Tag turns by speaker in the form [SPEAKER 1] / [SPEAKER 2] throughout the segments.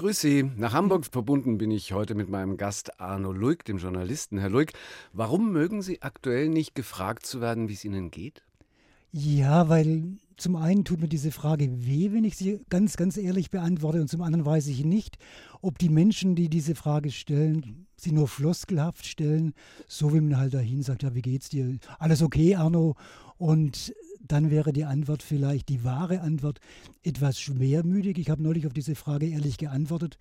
[SPEAKER 1] Grüß Sie. Nach Hamburg verbunden bin ich heute mit meinem Gast Arno Luig, dem Journalisten. Herr Luig, warum mögen Sie aktuell nicht gefragt zu werden, wie es Ihnen geht?
[SPEAKER 2] Ja, weil zum einen tut mir diese Frage weh, wenn ich sie ganz, ganz ehrlich beantworte, und zum anderen weiß ich nicht, ob die Menschen, die diese Frage stellen, sie nur floskelhaft stellen, so wie man halt dahin sagt, ja, wie geht's dir? Alles okay, Arno? Und dann wäre die Antwort vielleicht, die wahre Antwort, etwas schwermütig. Ich habe neulich auf diese Frage ehrlich geantwortet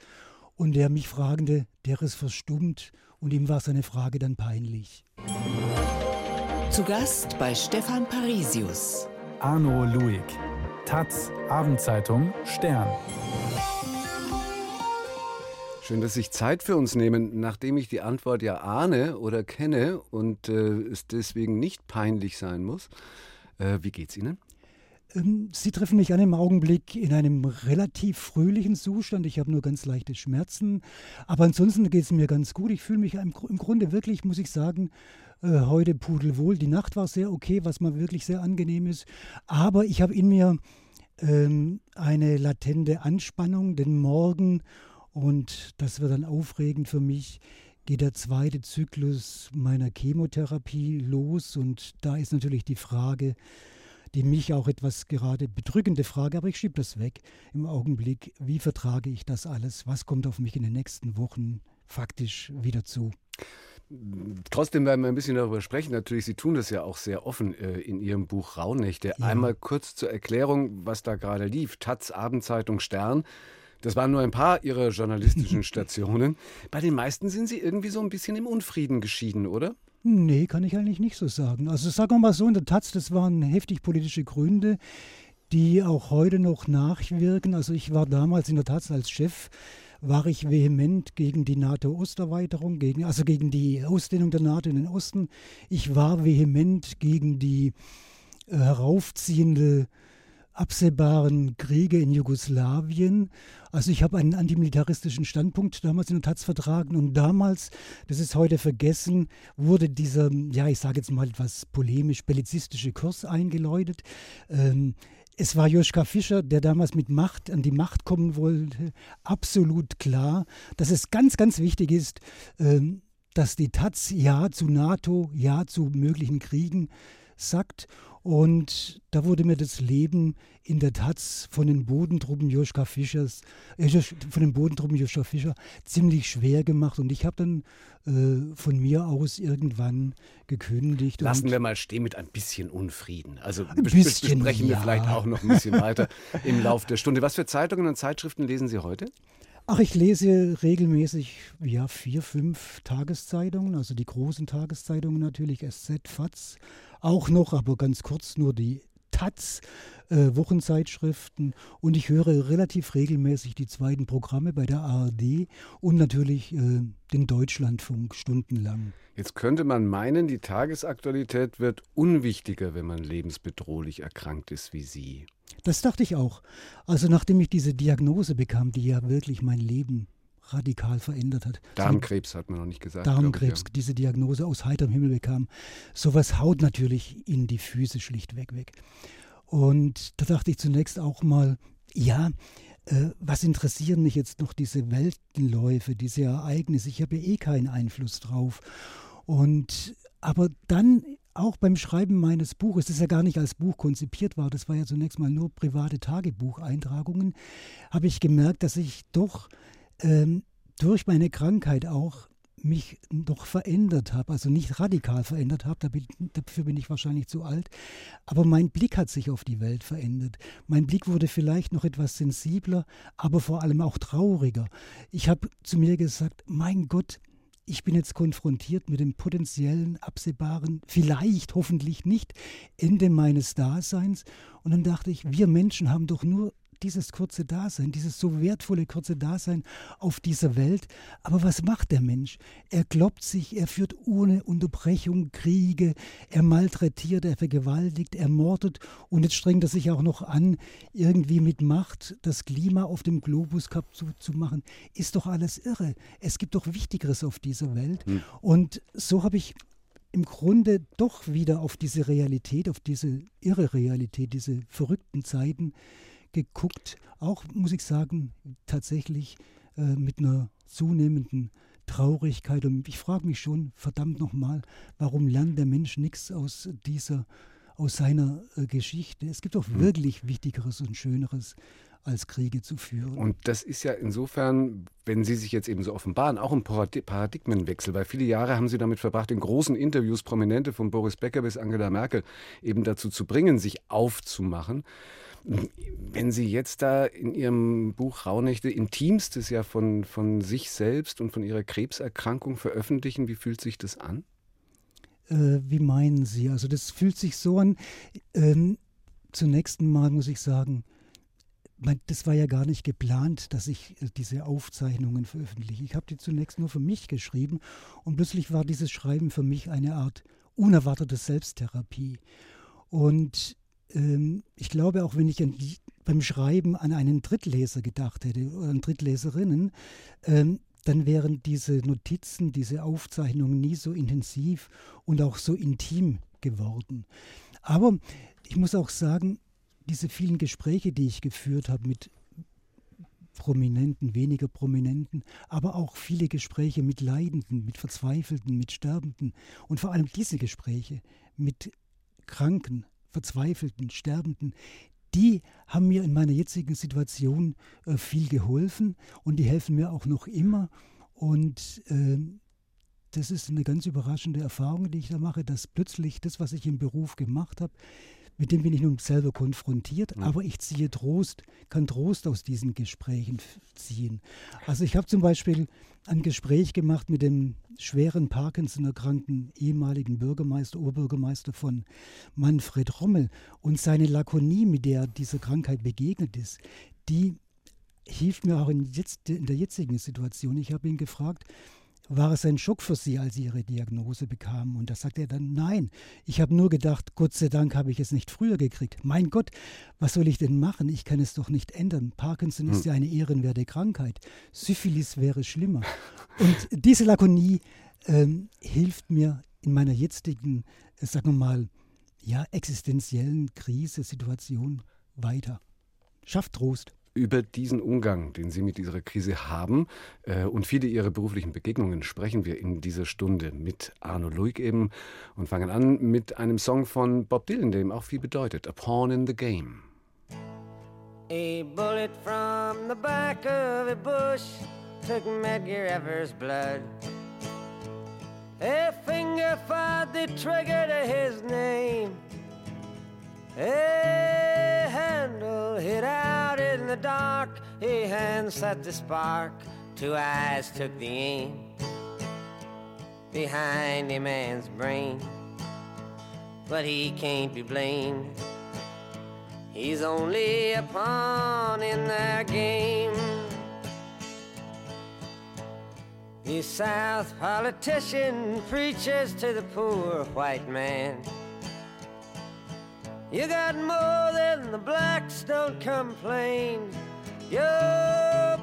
[SPEAKER 2] und der mich Fragende, der ist verstummt und ihm war seine Frage dann peinlich.
[SPEAKER 3] Zu Gast bei Stefan Parisius.
[SPEAKER 4] Arno Luig. Taz, Abendzeitung, Stern.
[SPEAKER 1] Schön, dass Sie sich Zeit für uns nehmen, nachdem ich die Antwort ja ahne oder kenne und äh, es deswegen nicht peinlich sein muss. Äh, wie geht's Ihnen?
[SPEAKER 2] Ähm, Sie treffen mich an im Augenblick in einem relativ fröhlichen Zustand. Ich habe nur ganz leichte Schmerzen. Aber ansonsten geht es mir ganz gut. Ich fühle mich im, Grunde wirklich, muss ich sagen, äh, heute pudelwohl. Die Nacht war sehr okay, was mal wirklich sehr angenehm ist. Aber ich habe in mir ähm, eine latente Anspannung, denn morgen und das wird dann aufregend für mich, geht der zweite Zyklus meiner Chemotherapie los. Und da ist natürlich die Frage, die mich auch etwas gerade bedrückende Frage, aber ich schiebe das weg im Augenblick. Wie vertrage ich das alles? Was kommt auf mich in den nächsten Wochen faktisch wieder zu?
[SPEAKER 1] Trotzdem werden wir ein bisschen darüber sprechen. Natürlich, Sie tun das ja auch sehr offen äh, in Ihrem Buch Rauhnächte. Ja. Einmal kurz zur Erklärung, was da gerade lief. Taz, Abendzeitung, Stern. Das waren nur ein paar Ihrer journalistischen Stationen. Bei den meisten sind Sie irgendwie so ein bisschen im Unfrieden geschieden, oder?
[SPEAKER 2] Nee, kann ich eigentlich nicht so sagen. Also sagen wir mal so, in der Taz, das waren heftig politische Gründe, die auch heute noch nachwirken. Also ich war damals in der Taz als Chef, war ich vehement gegen die NATO-Osterweiterung, gegen, also gegen die Ausdehnung der NATO in den Osten. Ich war vehement gegen die äh, heraufziehende absehbaren Kriege in Jugoslawien. Also ich habe einen antimilitaristischen Standpunkt damals in der Taz vertragen und damals, das ist heute vergessen, wurde dieser, ja ich sage jetzt mal etwas polemisch, bellizistische Kurs eingeläutet. Ähm, es war Joschka Fischer, der damals mit Macht an die Macht kommen wollte, absolut klar, dass es ganz, ganz wichtig ist, ähm, dass die Taz Ja zu NATO, Ja zu möglichen Kriegen sagt. Und da wurde mir das Leben in der Taz von den Bodentruppen Joschka Fischers, äh, von den Bodentruppen Joschka Fischer ziemlich schwer gemacht. Und ich habe dann äh, von mir aus irgendwann gekündigt.
[SPEAKER 1] Lassen wir mal stehen mit ein bisschen Unfrieden. Also ein bisschen, besprechen wir ja. vielleicht auch noch ein bisschen weiter im Laufe der Stunde. Was für Zeitungen und Zeitschriften lesen Sie heute?
[SPEAKER 2] Ach, ich lese regelmäßig ja, vier, fünf Tageszeitungen, also die großen Tageszeitungen natürlich, SZ, FATS, auch noch, aber ganz kurz nur die Taz, äh, Wochenzeitschriften und ich höre relativ regelmäßig die zweiten Programme bei der ARD und natürlich äh, den Deutschlandfunk stundenlang.
[SPEAKER 1] Jetzt könnte man meinen, die Tagesaktualität wird unwichtiger, wenn man lebensbedrohlich erkrankt ist wie Sie.
[SPEAKER 2] Das dachte ich auch. Also nachdem ich diese Diagnose bekam, die ja wirklich mein Leben radikal verändert hat.
[SPEAKER 1] Darmkrebs hat man noch nicht gesagt.
[SPEAKER 2] Darmkrebs, ich, ja. diese Diagnose aus heiterem Himmel bekam. Sowas haut natürlich in die Füße schlichtweg weg. Und da dachte ich zunächst auch mal, ja, äh, was interessieren mich jetzt noch diese Weltenläufe, diese Ereignisse? Ich habe ja eh keinen Einfluss drauf. Und aber dann auch beim Schreiben meines Buches, das ja gar nicht als Buch konzipiert war, das war ja zunächst mal nur private Tagebucheintragungen, habe ich gemerkt, dass ich doch ähm, durch meine Krankheit auch mich doch verändert habe, also nicht radikal verändert habe, dafür bin ich wahrscheinlich zu alt, aber mein Blick hat sich auf die Welt verändert. Mein Blick wurde vielleicht noch etwas sensibler, aber vor allem auch trauriger. Ich habe zu mir gesagt, mein Gott, ich bin jetzt konfrontiert mit dem potenziellen, absehbaren, vielleicht, hoffentlich nicht, Ende meines Daseins. Und dann dachte ich, wir Menschen haben doch nur dieses kurze Dasein, dieses so wertvolle kurze Dasein auf dieser Welt. Aber was macht der Mensch? Er kloppt sich, er führt ohne Unterbrechung Kriege, er malträtiert, er vergewaltigt, er mordet und jetzt strengt er sich auch noch an, irgendwie mit Macht das Klima auf dem Globus zu, zu machen. Ist doch alles irre. Es gibt doch Wichtigeres auf dieser Welt. Hm. Und so habe ich im Grunde doch wieder auf diese Realität, auf diese irre Realität, diese verrückten Zeiten geguckt. Auch, muss ich sagen, tatsächlich äh, mit einer zunehmenden Traurigkeit. Und ich frage mich schon, verdammt nochmal, warum lernt der Mensch nichts aus dieser, aus seiner äh, Geschichte? Es gibt doch hm. wirklich Wichtigeres und Schöneres als Kriege zu führen.
[SPEAKER 1] Und das ist ja insofern, wenn Sie sich jetzt eben so offenbaren, auch ein Paradigmenwechsel, weil viele Jahre haben Sie damit verbracht, in großen Interviews Prominente von Boris Becker bis Angela Merkel eben dazu zu bringen, sich aufzumachen. Wenn Sie jetzt da in Ihrem Buch Rauhnächte Intimstes ja von, von sich selbst und von Ihrer Krebserkrankung veröffentlichen, wie fühlt sich das an?
[SPEAKER 2] Äh, wie meinen Sie? Also das fühlt sich so an. Ähm, zunächst mal muss ich sagen, das war ja gar nicht geplant, dass ich äh, diese Aufzeichnungen veröffentliche. Ich habe die zunächst nur für mich geschrieben und plötzlich war dieses Schreiben für mich eine Art unerwartete Selbsttherapie. Und ähm, ich glaube, auch wenn ich an, beim Schreiben an einen Drittleser gedacht hätte oder an Drittleserinnen, ähm, dann wären diese Notizen, diese Aufzeichnungen nie so intensiv und auch so intim geworden. Aber ich muss auch sagen, diese vielen Gespräche, die ich geführt habe mit Prominenten, weniger Prominenten, aber auch viele Gespräche mit Leidenden, mit Verzweifelten, mit Sterbenden und vor allem diese Gespräche mit Kranken, Verzweifelten, Sterbenden, die haben mir in meiner jetzigen Situation äh, viel geholfen und die helfen mir auch noch immer. Und äh, das ist eine ganz überraschende Erfahrung, die ich da mache, dass plötzlich das, was ich im Beruf gemacht habe, mit dem bin ich nun selber konfrontiert, mhm. aber ich ziehe Trost, kann Trost aus diesen Gesprächen ziehen. Also ich habe zum Beispiel ein Gespräch gemacht mit dem schweren Parkinson erkrankten ehemaligen Bürgermeister, Oberbürgermeister von Manfred Rommel und seine Lakonie, mit der dieser Krankheit begegnet ist, die hilft mir auch in, jetzt, in der jetzigen Situation. Ich habe ihn gefragt, war es ein Schock für Sie, als Sie Ihre Diagnose bekamen? Und da sagt er dann, nein, ich habe nur gedacht, Gott sei Dank habe ich es nicht früher gekriegt. Mein Gott, was soll ich denn machen? Ich kann es doch nicht ändern. Parkinson hm. ist ja eine ehrenwerte Krankheit. Syphilis wäre schlimmer. Und diese Lakonie ähm, hilft mir in meiner jetzigen, äh, sagen wir mal, ja, existenziellen Krise, Situation weiter. Schafft Trost
[SPEAKER 1] über diesen Umgang, den Sie mit dieser Krise haben äh, und viele Ihrer beruflichen Begegnungen sprechen wir in dieser Stunde mit Arno Luig eben und fangen an mit einem Song von Bob Dylan, der ihm auch viel bedeutet, A Pawn in the Game. A bullet from the back of a bush took Medgar Evers' blood. A finger fired the trigger to his name. A the dark, a hand set the spark, two eyes took the aim behind a man's brain. But he can't be blamed, he's only a pawn in their game. The South politician preaches to the poor white man. You got more than the blacks, don't complain. You're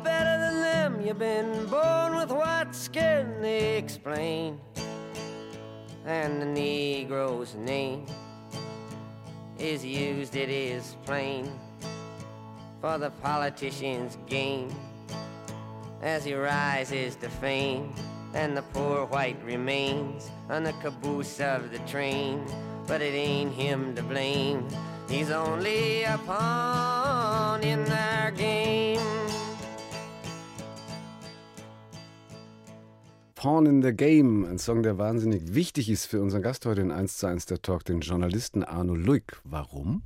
[SPEAKER 1] better than them, you've been born with white skin, they explain. And the Negro's name is used, it is plain, for the politician's game as he rises to fame, and the poor white remains on the caboose of the train but it ain't him to blame. He's only a pawn in their game. Pawn in the Game, ein Song, der wahnsinnig wichtig ist für unseren Gast heute in 1 zu 1 der Talk, den Journalisten Arno Luig. Warum?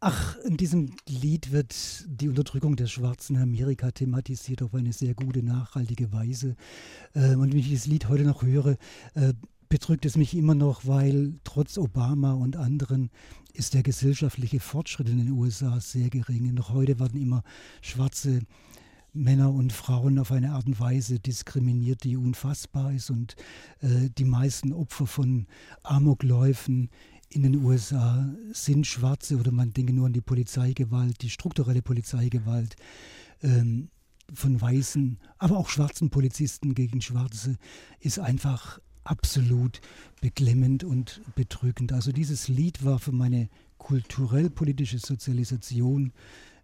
[SPEAKER 2] Ach, in diesem Lied wird die Unterdrückung der Schwarzen in Amerika thematisiert auf eine sehr gute, nachhaltige Weise. Äh, und wenn ich dieses Lied heute noch höre, bedrückt es mich immer noch, weil trotz Obama und anderen ist der gesellschaftliche Fortschritt in den USA sehr gering. Noch heute werden immer schwarze Männer und Frauen auf eine Art und Weise diskriminiert, die unfassbar ist. Und äh, die meisten Opfer von Amokläufen in den USA sind Schwarze oder man denke nur an die Polizeigewalt, die strukturelle Polizeigewalt. Ähm, von weißen, aber auch schwarzen Polizisten gegen Schwarze ist einfach absolut beklemmend und bedrückend. Also dieses Lied war für meine kulturell-politische Sozialisation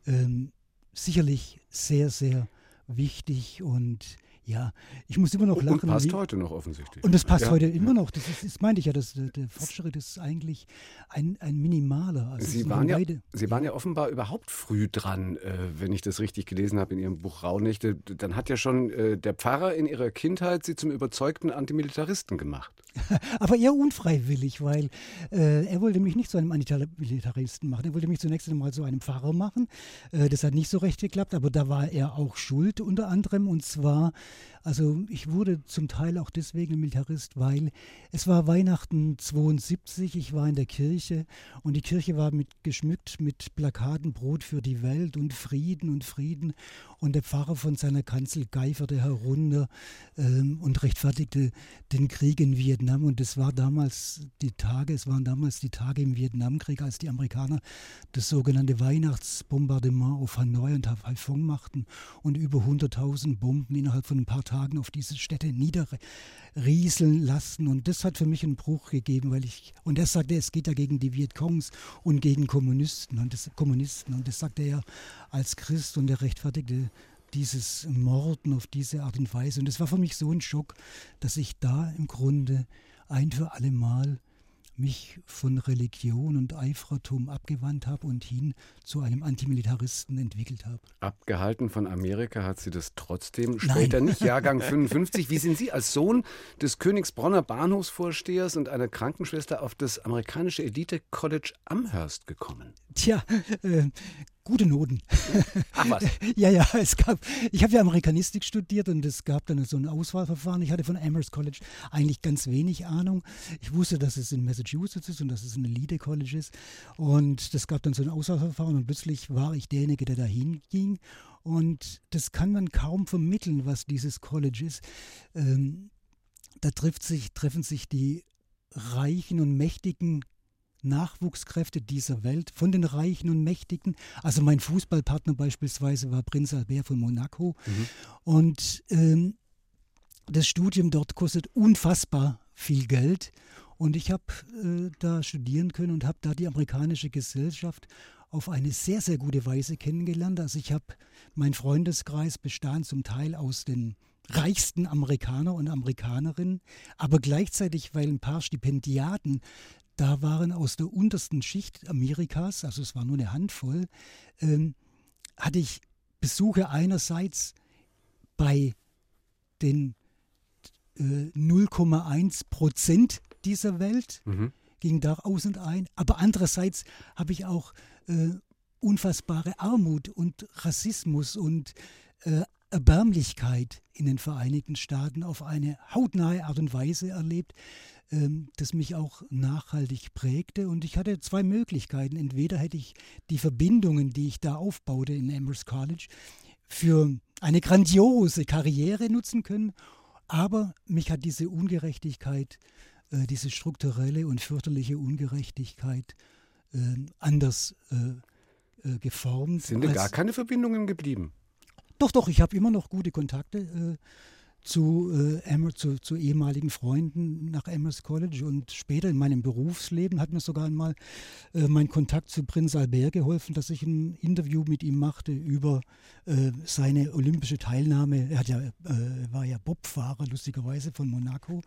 [SPEAKER 2] ähm, sicherlich sehr, sehr wichtig und ja, ich muss immer noch lachen.
[SPEAKER 1] Und passt heute noch offensichtlich.
[SPEAKER 2] Und das passt ja. heute immer noch. Das, ist, das meinte ich ja, das, der Fortschritt ist eigentlich ein, ein minimaler.
[SPEAKER 1] Also Sie, waren ja, Sie waren ja offenbar überhaupt früh dran, äh, wenn ich das richtig gelesen habe in Ihrem Buch Raunächte. Dann hat ja schon äh, der Pfarrer in Ihrer Kindheit Sie zum überzeugten Antimilitaristen gemacht.
[SPEAKER 2] Aber eher unfreiwillig, weil äh, er wollte mich nicht zu einem Antimilitaristen machen. Er wollte mich zunächst einmal zu einem Pfarrer machen. Äh, das hat nicht so recht geklappt, aber da war er auch schuld unter anderem. Und zwar also ich wurde zum Teil auch deswegen Militarist, weil es war Weihnachten 72, ich war in der Kirche und die Kirche war mit, geschmückt mit Plakaten Brot für die Welt und Frieden und Frieden. Und der Pfarrer von seiner Kanzel geiferte herunter ähm, und rechtfertigte den Krieg in Vietnam. Und es war damals die Tage, es waren damals die Tage im Vietnamkrieg, als die Amerikaner das sogenannte Weihnachtsbombardement auf Hanoi und Haiphong machten und über 100.000 Bomben innerhalb von ein paar Tagen auf diese Städte niederrieseln lassen. Und das hat für mich einen Bruch gegeben, weil ich, und er sagte, es geht ja gegen die Vietcongs und gegen Kommunisten und das, Kommunisten. Und das sagte er als Christ und er rechtfertigte dieses Morden auf diese Art und Weise. Und es war für mich so ein Schock, dass ich da im Grunde ein für alle Mal mich von Religion und Eifratum abgewandt habe und hin zu einem Antimilitaristen entwickelt habe.
[SPEAKER 1] Abgehalten von Amerika hat sie das trotzdem später Nein. nicht. Jahrgang 55. Wie sind Sie als Sohn des Königsbronner Bahnhofsvorstehers und einer Krankenschwester auf das amerikanische Elite College Amherst gekommen?
[SPEAKER 2] Tja, äh, gute Noten.
[SPEAKER 1] Ach was.
[SPEAKER 2] ja, ja, es gab, ich habe ja Amerikanistik studiert und es gab dann so ein Auswahlverfahren. Ich hatte von Amherst College eigentlich ganz wenig Ahnung. Ich wusste, dass es in Massachusetts ist und dass es ein Elite College ist. Und das gab dann so ein Auswahlverfahren und plötzlich war ich derjenige, der dahin ging. Und das kann man kaum vermitteln, was dieses College ist. Ähm, da trifft sich, treffen sich die Reichen und Mächtigen Nachwuchskräfte dieser Welt, von den Reichen und Mächtigen. Also mein Fußballpartner beispielsweise war Prinz Albert von Monaco. Mhm. Und ähm, das Studium dort kostet unfassbar viel Geld. Und ich habe äh, da studieren können und habe da die amerikanische Gesellschaft auf eine sehr, sehr gute Weise kennengelernt. Also ich habe, mein Freundeskreis bestand zum Teil aus den reichsten Amerikaner und Amerikanerinnen, aber gleichzeitig, weil ein paar Stipendiaten da waren aus der untersten Schicht Amerikas, also es war nur eine Handvoll, ähm, hatte ich Besuche einerseits bei den äh, 0,1 Prozent dieser Welt, mhm. ging da aus und ein, aber andererseits habe ich auch äh, unfassbare Armut und Rassismus und äh, Erbärmlichkeit in den Vereinigten Staaten auf eine hautnahe Art und Weise erlebt, das mich auch nachhaltig prägte. Und ich hatte zwei Möglichkeiten. Entweder hätte ich die Verbindungen, die ich da aufbaute in Amherst College, für eine grandiose Karriere nutzen können, aber mich hat diese Ungerechtigkeit, äh, diese strukturelle und fürchterliche Ungerechtigkeit äh, anders äh, äh geformt.
[SPEAKER 1] Sind denn gar keine Verbindungen geblieben?
[SPEAKER 2] Doch, doch, ich habe immer noch gute Kontakte zu, äh, zu, zu, ehemaligen Freunden nach Amherst College und später in meinem Berufsleben hat mir sogar einmal äh, mein Kontakt zu Prinz Albert geholfen, dass ich ein Interview mit ihm machte über äh, seine olympische Teilnahme. Er ja, äh, war ja Bobfahrer, lustigerweise, von Monaco,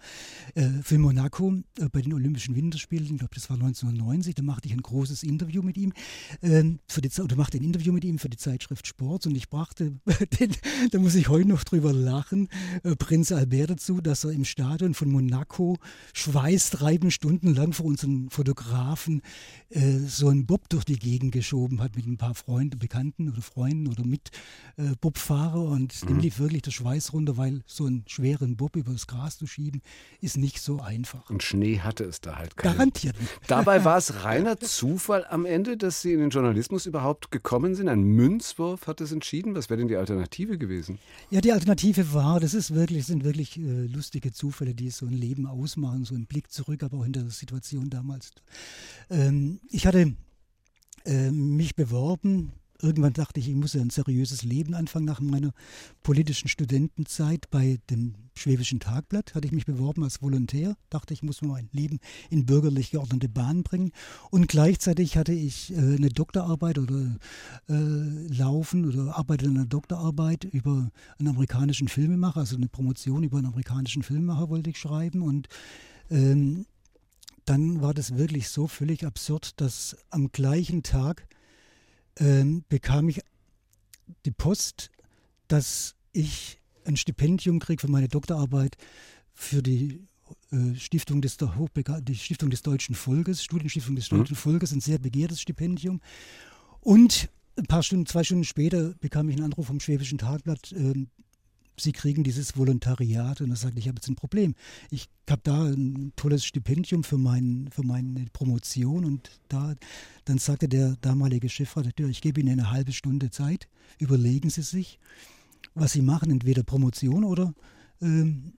[SPEAKER 2] äh, für Monaco äh, bei den Olympischen Winterspielen. Ich glaube, das war 1990. Da machte ich ein großes Interview mit ihm, ähm, für die, oder machte ein Interview mit ihm für die Zeitschrift Sport und ich brachte, den, da muss ich heute noch drüber lachen, Prinz Albert dazu, dass er im Stadion von Monaco schweißtreibend stundenlang vor unseren Fotografen äh, so einen Bob durch die Gegend geschoben hat mit ein paar Freunden, Bekannten oder Freunden oder mit äh, Bobfahrer und mhm. dem lief wirklich der Schweiß runter, weil so einen schweren Bob über das Gras zu schieben, ist nicht so einfach.
[SPEAKER 1] Und Schnee hatte es da halt keinen.
[SPEAKER 2] Garantiert nicht.
[SPEAKER 1] Dabei war es reiner Zufall am Ende, dass Sie in den Journalismus überhaupt gekommen sind. Ein Münzwurf hat es entschieden. Was wäre denn die Alternative gewesen?
[SPEAKER 2] Ja, die Alternative war, das ist wirklich, sind wirklich äh, lustige Zufälle, die so ein Leben ausmachen, so ein Blick zurück, aber auch hinter der Situation damals. Ähm, ich hatte äh, mich beworben irgendwann dachte ich, ich muss ja ein seriöses Leben anfangen nach meiner politischen Studentenzeit bei dem Schwäbischen Tagblatt. Hatte ich mich beworben als Volontär, dachte ich, muss mein Leben in bürgerlich geordnete Bahnen bringen. Und gleichzeitig hatte ich äh, eine Doktorarbeit oder äh, laufen oder arbeitete an einer Doktorarbeit über einen amerikanischen Filmemacher, also eine Promotion über einen amerikanischen Filmemacher wollte ich schreiben. Und ähm, dann war das wirklich so völlig absurd, dass am gleichen Tag ähm, bekam ich die Post, dass ich ein Stipendium kriege für meine Doktorarbeit für die äh, Stiftung, des, die Stiftung des Deutschen Volkes, Studienstiftung des mhm. Deutschen. Volkes, ein sehr begehrtes Stipendium. Und ein paar Stunden, zwei Stunden später bekam ich einen Anruf vom Schwäbischen Tagblatt, äh, Sie kriegen dieses Volontariat und er sagt, ich habe jetzt ein Problem. Ich habe da ein tolles Stipendium für, mein, für meine Promotion und da, dann sagte der damalige Chefredakteur, ich gebe Ihnen eine halbe Stunde Zeit, überlegen Sie sich, was Sie machen, entweder Promotion oder ähm,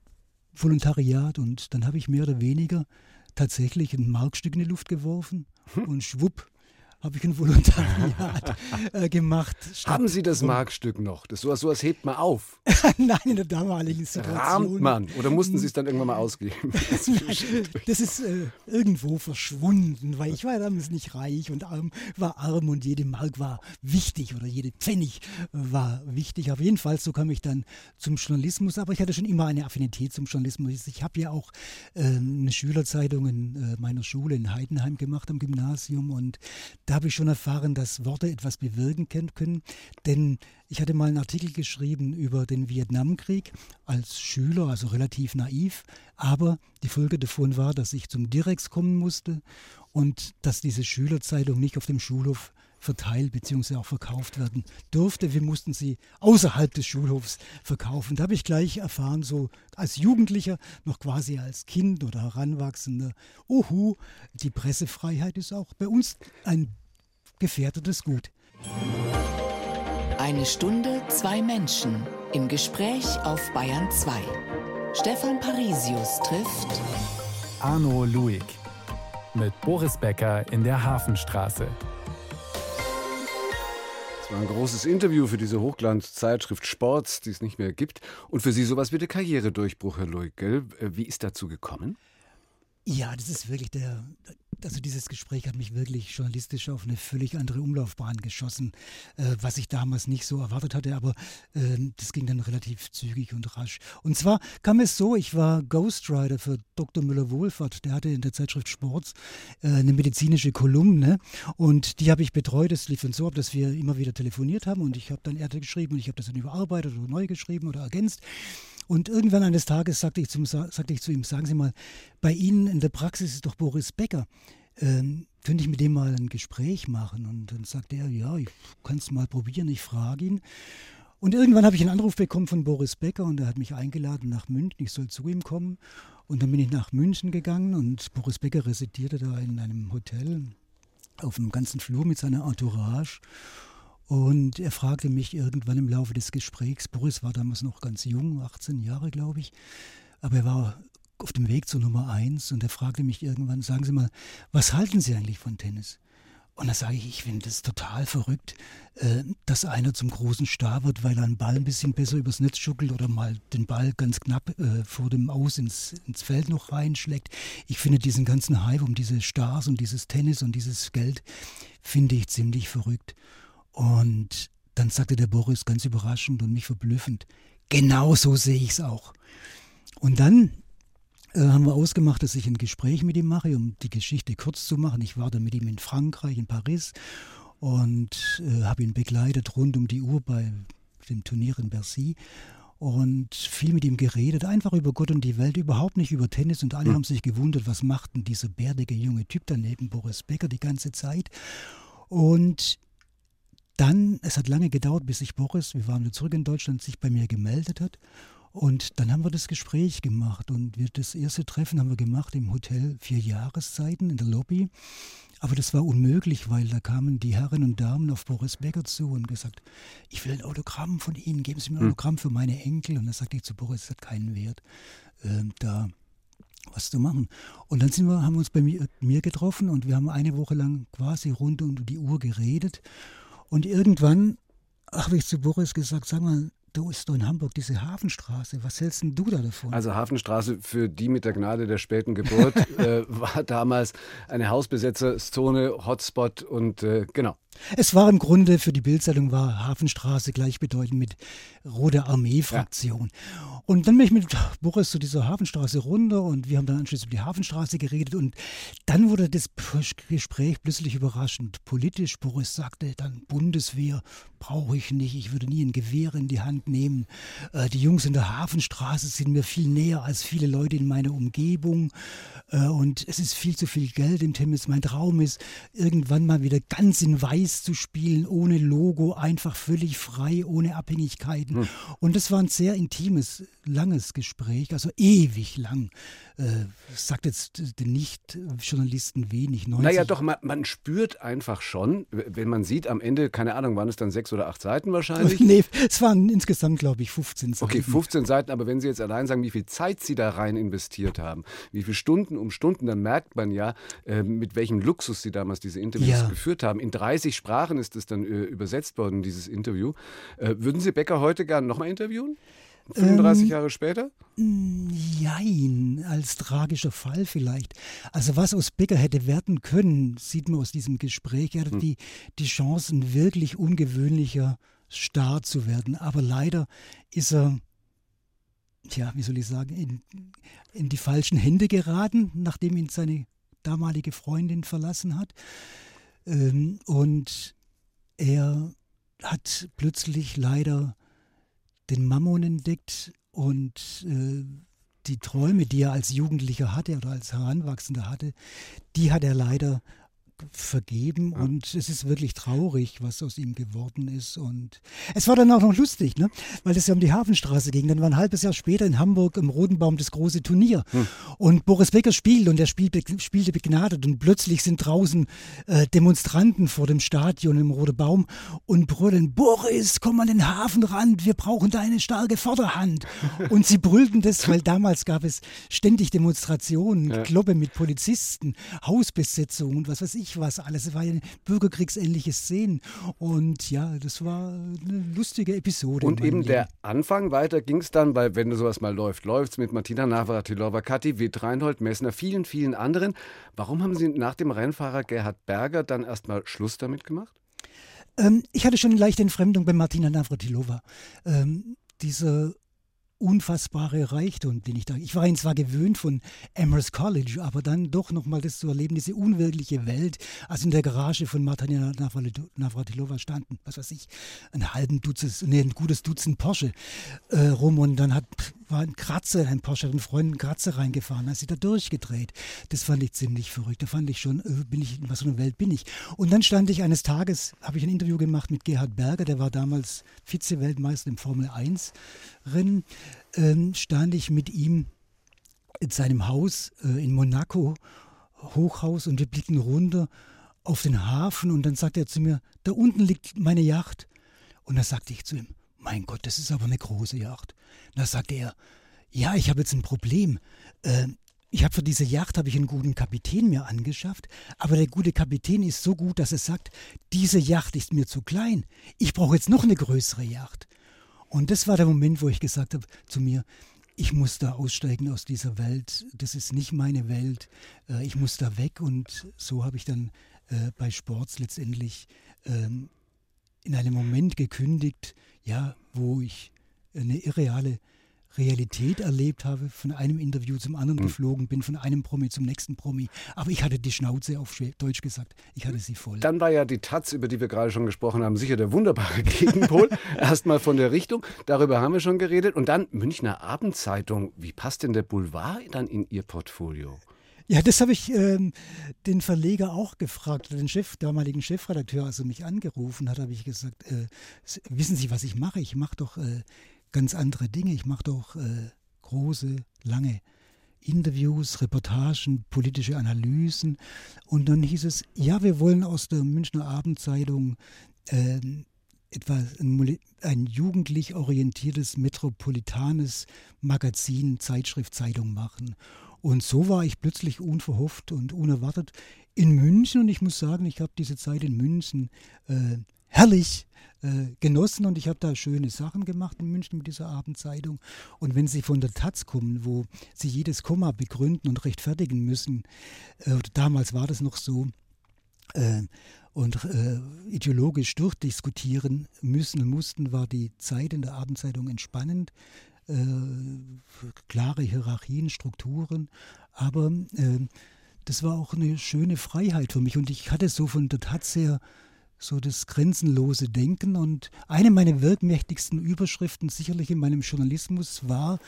[SPEAKER 2] Volontariat und dann habe ich mehr oder weniger tatsächlich ein Markstück in die Luft geworfen und schwupp habe ich ein Volontariat äh, gemacht.
[SPEAKER 1] Haben Sie das Markstück noch? Das sowas, sowas hebt man auf.
[SPEAKER 2] Nein, in der damaligen Situation.
[SPEAKER 1] Rahmt man? Oder mussten Sie es dann irgendwann mal ausgeben?
[SPEAKER 2] das ist äh, irgendwo verschwunden, weil ich war damals nicht reich und arm, war arm und jede Mark war wichtig oder jede Pfennig war wichtig. Auf jeden Fall, so kam ich dann zum Journalismus, aber ich hatte schon immer eine Affinität zum Journalismus. Ich habe ja auch äh, eine Schülerzeitung in äh, meiner Schule in Heidenheim gemacht am Gymnasium und da habe ich schon erfahren, dass Worte etwas bewirken können. Denn ich hatte mal einen Artikel geschrieben über den Vietnamkrieg als Schüler, also relativ naiv. Aber die Folge davon war, dass ich zum Direx kommen musste und dass diese Schülerzeitung nicht auf dem Schulhof verteilt bzw. auch verkauft werden durfte. Wir mussten sie außerhalb des Schulhofs verkaufen. Da habe ich gleich erfahren, so als Jugendlicher, noch quasi als Kind oder Heranwachsender, ohu, die Pressefreiheit ist auch bei uns ein gefährdetes Gut.
[SPEAKER 3] Eine Stunde, zwei Menschen im Gespräch auf Bayern 2. Stefan Parisius trifft
[SPEAKER 4] Arno Luig mit Boris Becker in der Hafenstraße
[SPEAKER 1] war ein großes Interview für diese Hochglanzzeitschrift Sports, die es nicht mehr gibt. Und für Sie sowas wie der Karrieredurchbruch, Herr. Äh, wie ist dazu gekommen?
[SPEAKER 2] Ja, das ist wirklich der, also dieses Gespräch hat mich wirklich journalistisch auf eine völlig andere Umlaufbahn geschossen, äh, was ich damals nicht so erwartet hatte, aber äh, das ging dann relativ zügig und rasch. Und zwar kam es so, ich war Ghostwriter für Dr. Müller-Wohlfahrt, der hatte in der Zeitschrift Sports äh, eine medizinische Kolumne und die habe ich betreut. Es lief dann so ab, dass wir immer wieder telefoniert haben und ich habe dann Erde geschrieben und ich habe das dann überarbeitet oder neu geschrieben oder ergänzt. Und irgendwann eines Tages sagte ich, zum, sagte ich zu ihm, sagen Sie mal, bei Ihnen in der Praxis ist doch Boris Becker. Ähm, könnte ich mit dem mal ein Gespräch machen? Und dann sagte er, ja, ich kann es mal probieren, ich frage ihn. Und irgendwann habe ich einen Anruf bekommen von Boris Becker und er hat mich eingeladen nach München, ich soll zu ihm kommen. Und dann bin ich nach München gegangen und Boris Becker residierte da in einem Hotel auf dem ganzen Flur mit seiner Entourage. Und er fragte mich irgendwann im Laufe des Gesprächs, Boris war damals noch ganz jung, 18 Jahre, glaube ich, aber er war auf dem Weg zur Nummer 1 und er fragte mich irgendwann, sagen Sie mal, was halten Sie eigentlich von Tennis? Und da sage ich, ich finde es total verrückt, äh, dass einer zum großen Star wird, weil er einen Ball ein bisschen besser übers Netz schuckelt oder mal den Ball ganz knapp äh, vor dem Aus ins, ins Feld noch reinschlägt. Ich finde diesen ganzen Hype um diese Stars und dieses Tennis und dieses Geld, finde ich ziemlich verrückt. Und dann sagte der Boris ganz überraschend und mich verblüffend, genau so sehe ich es auch. Und dann äh, haben wir ausgemacht, dass ich ein Gespräch mit ihm mache, um die Geschichte kurz zu machen. Ich war dann mit ihm in Frankreich, in Paris und äh, habe ihn begleitet rund um die Uhr bei dem Turnier in Bercy und viel mit ihm geredet, einfach über Gott und die Welt, überhaupt nicht über Tennis. Und alle mhm. haben sich gewundert, was macht denn dieser bärtige junge Typ daneben, Boris Becker, die ganze Zeit. Und dann, es hat lange gedauert, bis sich Boris, wir waren wieder zurück in Deutschland, sich bei mir gemeldet hat. Und dann haben wir das Gespräch gemacht und wir, das erste Treffen haben wir gemacht im Hotel Vier Jahreszeiten in der Lobby. Aber das war unmöglich, weil da kamen die Herren und Damen auf Boris Becker zu und gesagt, ich will ein Autogramm von Ihnen, geben Sie mir ein hm. Autogramm für meine Enkel. Und da sagte ich zu Boris, das hat keinen Wert, äh, da was zu machen. Und dann sind wir, haben wir uns bei mir, mir getroffen und wir haben eine Woche lang quasi rund um die Uhr geredet. Und irgendwann habe ich zu Boris gesagt, sag mal, du ist doch in Hamburg diese Hafenstraße. Was hältst denn du da davon?
[SPEAKER 1] Also Hafenstraße für die mit der Gnade der späten Geburt äh, war damals eine Hausbesetzerzone, Hotspot und äh, genau.
[SPEAKER 2] Es war im Grunde für die Bildzeitung war Hafenstraße gleichbedeutend mit Rote Armee-Fraktion. Ja. Und dann bin ich mit Boris zu dieser Hafenstraße runter und wir haben dann anschließend über die Hafenstraße geredet und dann wurde das Gespräch plötzlich überraschend politisch. Boris sagte dann Bundeswehr brauche ich nicht, ich würde nie ein Gewehr in die Hand nehmen. Äh, die Jungs in der Hafenstraße sind mir viel näher als viele Leute in meiner Umgebung äh, und es ist viel zu viel Geld im Tennis. Mein Traum ist irgendwann mal wieder ganz in Weiß Weiß zu spielen, ohne Logo, einfach völlig frei, ohne Abhängigkeiten. Hm. Und das war ein sehr intimes, langes Gespräch, also ewig lang. Äh, sagt jetzt den Nicht-Journalisten wenig.
[SPEAKER 1] 90. Naja, doch, man, man, spürt einfach schon, wenn man sieht, am Ende, keine Ahnung, waren es dann sechs oder acht Seiten wahrscheinlich?
[SPEAKER 2] nee, es waren insgesamt, glaube ich, 15 Seiten.
[SPEAKER 1] Okay, 15 Seiten, aber wenn Sie jetzt allein sagen, wie viel Zeit Sie da rein investiert haben, wie viele Stunden um Stunden, dann merkt man ja, äh, mit welchem Luxus Sie damals diese Interviews ja. geführt haben. In 30 Sprachen ist es dann äh, übersetzt worden, dieses Interview. Äh, würden Sie Becker heute gerne nochmal interviewen? 35 ähm, Jahre später?
[SPEAKER 2] Nein, als tragischer Fall vielleicht. Also was aus Becker hätte werden können, sieht man aus diesem Gespräch. Er hatte hm. die, die Chance, ein wirklich ungewöhnlicher Star zu werden. Aber leider ist er, ja, wie soll ich sagen, in, in die falschen Hände geraten, nachdem ihn seine damalige Freundin verlassen hat. Ähm, und er hat plötzlich leider den Mammon entdeckt und äh, die Träume, die er als Jugendlicher hatte oder als Heranwachsender hatte, die hat er leider vergeben ja. und es ist wirklich traurig, was aus ihm geworden ist. Und es war dann auch noch lustig, ne? weil es ja um die Hafenstraße ging. Dann war ein halbes Jahr später in Hamburg im Rotenbaum das große Turnier. Hm. Und Boris Becker spielt und er spielte, spielte begnadet und plötzlich sind draußen äh, Demonstranten vor dem Stadion im Roten Baum und brüllen, Boris, komm an den Hafenrand, wir brauchen deine starke Vorderhand. und sie brüllten das, weil damals gab es ständig Demonstrationen, ja. Kloppe mit Polizisten, Hausbesetzungen und was weiß ich ich was alles. Es war ja bürgerkriegsähnliche Szenen. Und ja, das war eine lustige Episode.
[SPEAKER 1] Und eben Leben. der Anfang, weiter ging es dann, weil wenn sowas mal läuft, läuft es mit Martina Navratilova, Kathi Witt, Reinhold Messner, vielen, vielen anderen. Warum haben Sie nach dem Rennfahrer Gerhard Berger dann erstmal Schluss damit gemacht?
[SPEAKER 2] Ähm, ich hatte schon eine leichte Entfremdung bei Martina Navratilova. Ähm, diese unfassbare Reichtum, den ich da. Ich war ihn zwar gewöhnt von Amherst College, aber dann doch nochmal das zu erleben, diese unwirkliche Welt, als in der Garage von Martina Navratilova standen, was weiß ich, ein halben Dutzend, nee, ein gutes Dutzend Porsche äh, rum und dann hat war ein Kratzer, ein Porsche hat einen Freund einen Kratzer reingefahren, hat sich da durchgedreht. Das fand ich ziemlich verrückt. Da fand ich schon, äh, bin ich, in was für einer Welt bin ich? Und dann stand ich eines Tages, habe ich ein Interview gemacht mit Gerhard Berger, der war damals Vize-Weltmeister im Formel 1 Rennen, ähm, stand ich mit ihm in seinem Haus äh, in Monaco, Hochhaus, und wir blicken runter auf den Hafen und dann sagt er zu mir, da unten liegt meine Yacht. Und da sagte ich zu ihm, mein Gott, das ist aber eine große Yacht. Da sagte er, ja, ich habe jetzt ein Problem. Äh, ich habe für diese Yacht habe ich einen guten Kapitän mir angeschafft, aber der gute Kapitän ist so gut, dass er sagt, diese Yacht ist mir zu klein. Ich brauche jetzt noch eine größere Yacht. Und das war der Moment, wo ich gesagt habe zu mir, ich muss da aussteigen aus dieser Welt. Das ist nicht meine Welt. Äh, ich muss da weg. Und so habe ich dann äh, bei Sports letztendlich ähm, in einem Moment gekündigt, ja, wo ich eine irreale Realität erlebt habe, von einem Interview zum anderen mhm. geflogen bin, von einem Promi zum nächsten Promi. Aber ich hatte die Schnauze auf Deutsch gesagt, ich hatte sie voll.
[SPEAKER 1] Dann war ja die Taz, über die wir gerade schon gesprochen haben, sicher der wunderbare Gegenpol. Erstmal von der Richtung, darüber haben wir schon geredet. Und dann Münchner Abendzeitung. Wie passt denn der Boulevard dann in Ihr Portfolio?
[SPEAKER 2] Ja, das habe ich ähm, den Verleger auch gefragt, den Chef, damaligen Chefredakteur, als er mich angerufen hat, habe ich gesagt, äh, wissen Sie, was ich mache? Ich mache doch äh, ganz andere Dinge. Ich mache doch äh, große, lange Interviews, Reportagen, politische Analysen. Und dann hieß es, ja, wir wollen aus der Münchner Abendzeitung äh, etwa ein, ein, jugendlich orientiertes, metropolitanes Magazin, Zeitschrift, Zeitung machen. Und so war ich plötzlich unverhofft und unerwartet in München. Und ich muss sagen, ich habe diese Zeit in München äh, herrlich äh, genossen und ich habe da schöne Sachen gemacht in München mit dieser Abendzeitung. Und wenn Sie von der Taz kommen, wo Sie jedes Komma begründen und rechtfertigen müssen, äh, damals war das noch so, äh, und äh, ideologisch durchdiskutieren müssen und mussten, war die Zeit in der Abendzeitung entspannend. Äh, klare Hierarchien, Strukturen, aber äh, das war auch eine schöne Freiheit für mich und ich hatte so von der Taz her so das grenzenlose Denken. Und eine meiner wirkmächtigsten Überschriften sicherlich in meinem Journalismus war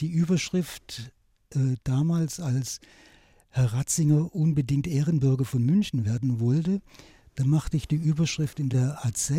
[SPEAKER 2] die Überschrift äh, damals, als Herr Ratzinger unbedingt Ehrenbürger von München werden wollte. Da machte ich die Überschrift in der AZ,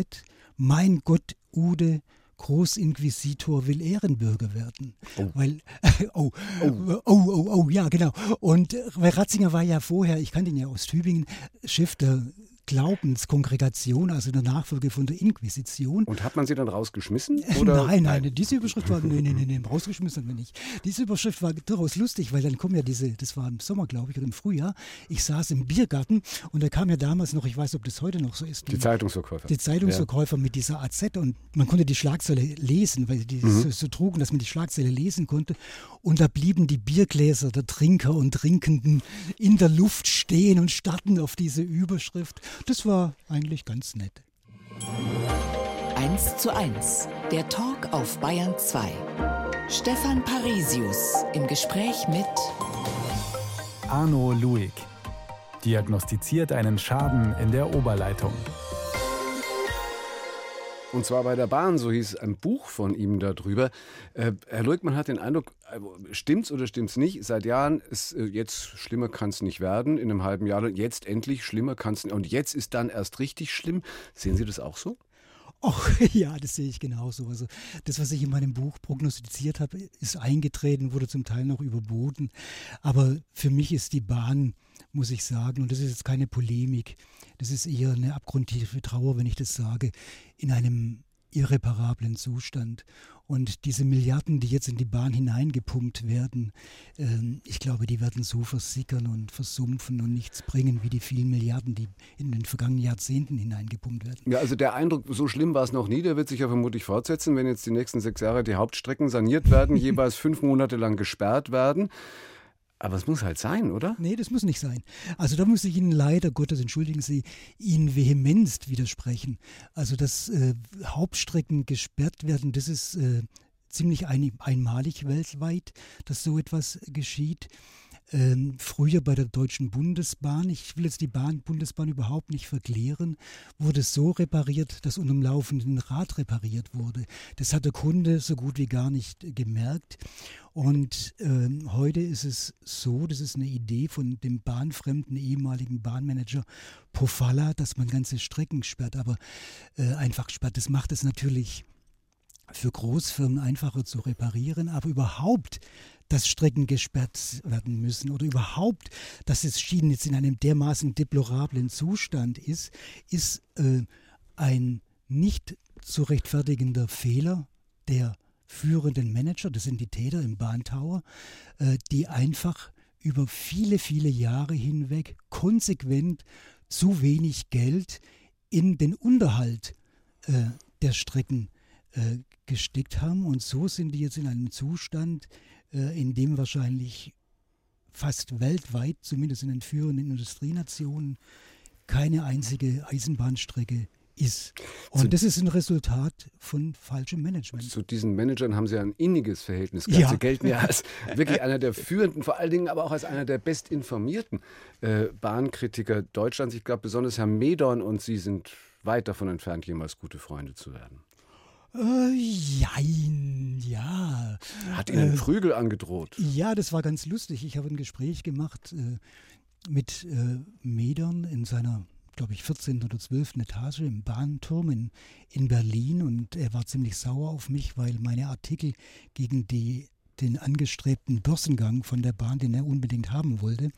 [SPEAKER 2] Mein Gott, Ude, Großinquisitor will Ehrenbürger werden. Oh. Weil, oh, oh, oh, oh, oh, ja, genau. Und weil Ratzinger war ja vorher, ich kannte ihn ja aus Tübingen, Chef der Glaubenskongregation, also der Nachfolge von der Inquisition.
[SPEAKER 1] Und hat man sie dann rausgeschmissen?
[SPEAKER 2] Oder? Nein, nein, diese Überschrift war, nein, nein, nein, rausgeschmissen haben wir nicht. Diese Überschrift war durchaus lustig, weil dann kommen ja diese, das war im Sommer, glaube ich, oder im Frühjahr, ich saß im Biergarten und da kam ja damals noch, ich weiß, nicht, ob das heute noch so ist.
[SPEAKER 1] Die Zeitungsverkäufer.
[SPEAKER 2] Die Zeitungsverkäufer ja. mit dieser AZ und man konnte die Schlagzeile lesen, weil die mhm. so, so trugen, dass man die Schlagzeile lesen konnte. Und da blieben die Biergläser der Trinker und Trinkenden in der Luft stehen und starrten auf diese Überschrift. Das war eigentlich ganz nett.
[SPEAKER 3] 1 zu 1, der Talk auf Bayern 2. Stefan Parisius im Gespräch mit
[SPEAKER 4] Arno Luig. Diagnostiziert einen Schaden in der Oberleitung.
[SPEAKER 1] Und zwar bei der Bahn, so hieß ein Buch von ihm darüber. Äh, Herr Luig, man hat den Eindruck, stimmt's oder stimmt's nicht? Seit Jahren ist äh, jetzt schlimmer kann es nicht werden, in einem halben Jahr. Jetzt endlich schlimmer kann es nicht. Und jetzt ist dann erst richtig schlimm. Sehen Sie das auch so?
[SPEAKER 2] Och, ja, das sehe ich genauso. Also das, was ich in meinem Buch prognostiziert habe, ist eingetreten, wurde zum Teil noch überboten. Aber für mich ist die Bahn, muss ich sagen, und das ist jetzt keine Polemik, das ist eher eine abgrundtiefe Trauer, wenn ich das sage, in einem irreparablen Zustand. Und diese Milliarden, die jetzt in die Bahn hineingepumpt werden, äh, ich glaube, die werden so versickern und versumpfen und nichts bringen, wie die vielen Milliarden, die in den vergangenen Jahrzehnten hineingepumpt werden.
[SPEAKER 1] Ja, also der Eindruck, so schlimm war es noch nie, der wird sich ja vermutlich fortsetzen, wenn jetzt die nächsten sechs Jahre die Hauptstrecken saniert werden, jeweils fünf Monate lang gesperrt werden. Aber es muss halt sein, oder?
[SPEAKER 2] Nee, das muss nicht sein. Also da muss ich Ihnen leider Gottes, entschuldigen Sie, Ihnen vehemenst widersprechen. Also dass äh, Hauptstrecken gesperrt werden, das ist äh, ziemlich ein, einmalig weltweit, dass so etwas geschieht ähm, früher bei der Deutschen Bundesbahn, ich will jetzt die Bahn, Bundesbahn überhaupt nicht verklären, wurde so repariert, dass unter dem laufenden Rad repariert wurde. Das hat der Kunde so gut wie gar nicht gemerkt. Und ähm, heute ist es so, das ist eine Idee von dem bahnfremden ehemaligen Bahnmanager Pofalla, dass man ganze Strecken sperrt, aber äh, einfach sperrt. Das macht es natürlich für Großfirmen einfacher zu reparieren, aber überhaupt dass Strecken gesperrt werden müssen oder überhaupt, dass es Schienen jetzt in einem dermaßen deplorablen Zustand ist, ist äh, ein nicht zu rechtfertigender Fehler der führenden Manager, das sind die Täter im Bahntower, äh, die einfach über viele, viele Jahre hinweg konsequent zu wenig Geld in den Unterhalt äh, der Strecken äh, gesteckt haben. Und so sind die jetzt in einem Zustand, äh, in dem wahrscheinlich fast weltweit, zumindest in den führenden Industrienationen, keine einzige Eisenbahnstrecke ist. Und zu, das ist ein Resultat von falschem Management.
[SPEAKER 1] Zu diesen Managern haben Sie ein inniges Verhältnis gehabt. Ja. Sie gelten ja als wirklich einer der führenden, vor allen Dingen aber auch als einer der bestinformierten äh, Bahnkritiker Deutschlands. Ich glaube, besonders Herr Medorn und Sie sind weit davon entfernt, jemals gute Freunde zu werden.
[SPEAKER 2] Äh, jein, ja.
[SPEAKER 1] Hat Ihnen äh, Prügel angedroht?
[SPEAKER 2] Ja, das war ganz lustig. Ich habe ein Gespräch gemacht äh, mit äh, Medern in seiner, glaube ich, 14. oder 12. Etage im Bahnturm in, in Berlin und er war ziemlich sauer auf mich, weil meine Artikel gegen die, den angestrebten Börsengang von der Bahn, den er unbedingt haben wollte,